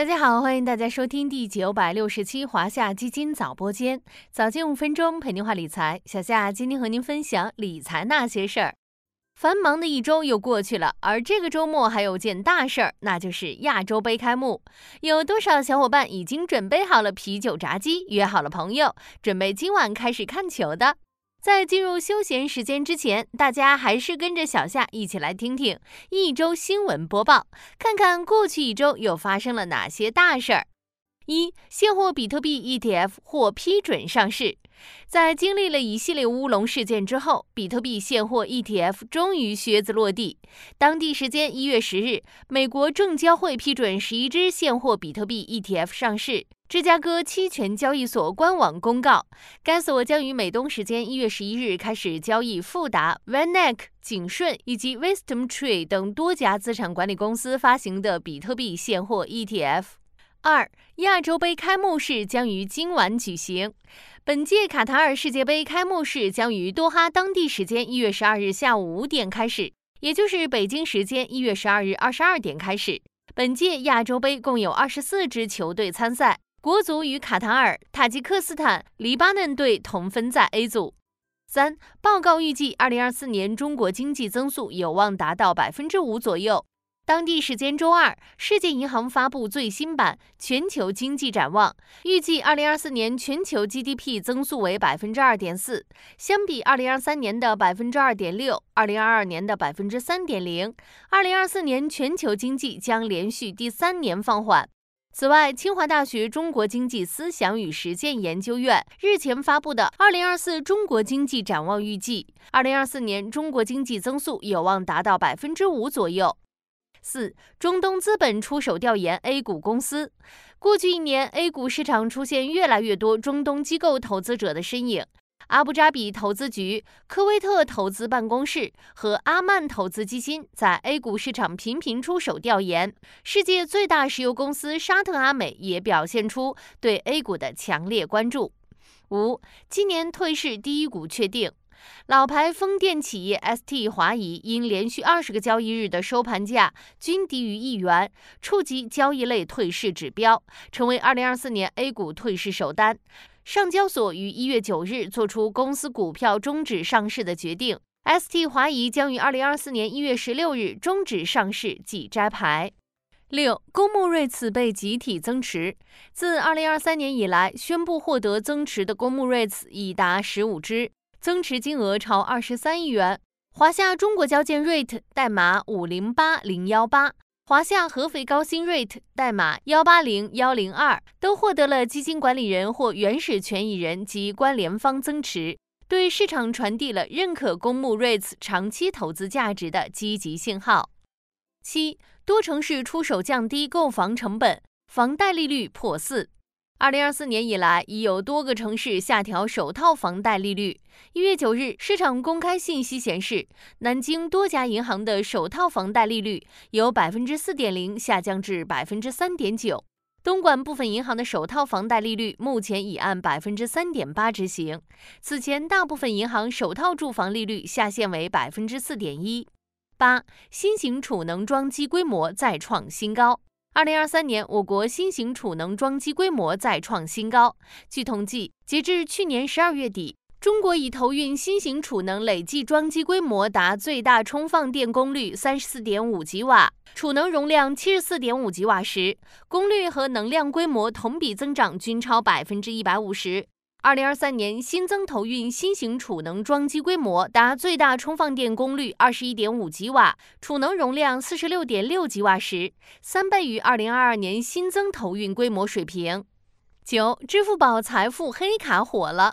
大家好，欢迎大家收听第九百六十期华夏基金早播间，早间五分钟陪您话理财。小夏今天和您分享理财那些事儿。繁忙的一周又过去了，而这个周末还有件大事儿，那就是亚洲杯开幕。有多少小伙伴已经准备好了啤酒、炸鸡，约好了朋友，准备今晚开始看球的？在进入休闲时间之前，大家还是跟着小夏一起来听听一周新闻播报，看看过去一周又发生了哪些大事儿。一、现货比特币 ETF 获批准上市。在经历了一系列乌龙事件之后，比特币现货 ETF 终于靴子落地。当地时间一月十日，美国证交会批准十一只现货比特币 ETF 上市。芝加哥期权交易所官网公告，该所将于美东时间一月十一日开始交易富达、VanEck、景顺以及 Wisdom Tree 等多家资产管理公司发行的比特币现货 ETF。二、亚洲杯开幕式将于今晚举行。本届卡塔尔世界杯开幕式将于多哈当地时间一月十二日下午五点开始，也就是北京时间一月十二日二十二点开始。本届亚洲杯共有二十四支球队参赛。国足与卡塔尔、塔吉克斯坦、黎巴嫩队同分在 A 组。三报告预计，二零二四年中国经济增速有望达到百分之五左右。当地时间周二，世界银行发布最新版全球经济展望，预计二零二四年全球 GDP 增速为百分之二点四，相比二零二三年的百分之二点六，二零二二年的百分之三点零，二零二四年全球经济将连续第三年放缓。此外，清华大学中国经济思想与实践研究院日前发布的《二零二四中国经济展望》预计，二零二四年中国经济增速有望达到百分之五左右。四，中东资本出手调研 A 股公司。过去一年，A 股市场出现越来越多中东机构投资者的身影。阿布扎比投资局、科威特投资办公室和阿曼投资基金在 A 股市场频频出手调研。世界最大石油公司沙特阿美也表现出对 A 股的强烈关注。五，今年退市第一股确定，老牌风电企业 ST 华谊因连续二十个交易日的收盘价均低于一元，触及交易类退市指标，成为二零二四年 A 股退市首单。上交所于一月九日作出公司股票终止上市的决定，ST 华谊将于二零二四年一月十六日终止上市即摘牌。六，公募 REITs 被集体增持。自二零二三年以来，宣布获得增持的公募 REITs 已达十五只，增持金额超二十三亿元。华夏中国交建 REIT 代码五零八零幺八。华夏合肥高新 REIT 代码幺八零幺零二都获得了基金管理人或原始权益人及关联方增持，对市场传递了认可公募 REITs 长期投资价值的积极信号。七，多城市出手降低购房成本，房贷利率破四。二零二四年以来，已有多个城市下调首套房贷利率。一月九日，市场公开信息显示，南京多家银行的首套房贷利率由百分之四点零下降至百分之三点九。东莞部分银行的首套房贷利率目前已按百分之三点八执行。此前，大部分银行首套住房利率下限为百分之四点一。八，新型储能装机规模再创新高。二零二三年，我国新型储能装机规模再创新高。据统计，截至去年十二月底，中国已投运新型储能累计装机规模达最大充放电功率三十四点五吉瓦，储能容量七十四点五吉瓦时，功率和能量规模同比增长均超百分之一百五十。二零二三年新增投运新型储能装机规模达最大充放电功率二十一点五吉瓦，储能容量四十六点六吉瓦时，三倍于二零二二年新增投运规模水平。九，支付宝财富黑卡火了，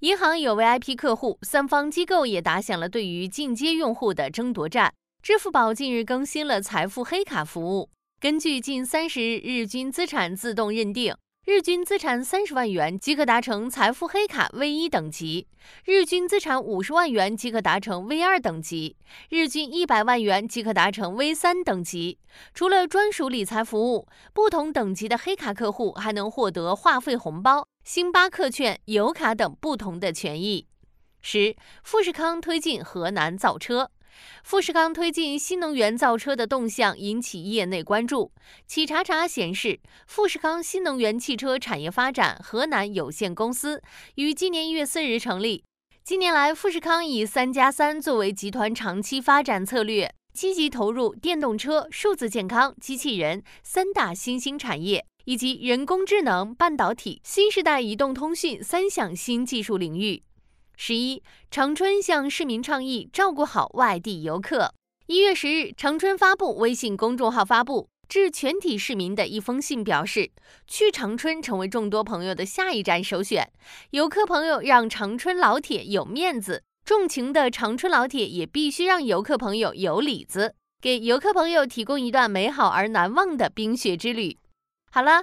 银行有 VIP 客户，三方机构也打响了对于进阶用户的争夺战。支付宝近日更新了财富黑卡服务，根据近三十日日均资产自动认定。日均资产三十万元即可达成财富黑卡 V 一等级，日均资产五十万元即可达成 V 二等级，日均一百万元即可达成 V 三等级。除了专属理财服务，不同等级的黑卡客户还能获得话费红包、星巴克券、油卡等不同的权益。十，富士康推进河南造车。富士康推进新能源造车的动向引起业内关注。企查查显示，富士康新能源汽车产业发展河南有限公司于今年一月四日成立。近年来，富士康以“三加三”作为集团长期发展策略，积极投入电动车、数字健康、机器人三大新兴产业，以及人工智能、半导体、新时代移动通讯三项新技术领域。十一，长春向市民倡议照顾好外地游客。一月十日，长春发布微信公众号发布致全体市民的一封信，表示去长春成为众多朋友的下一站首选。游客朋友让长春老铁有面子，重情的长春老铁也必须让游客朋友有里子，给游客朋友提供一段美好而难忘的冰雪之旅。好了。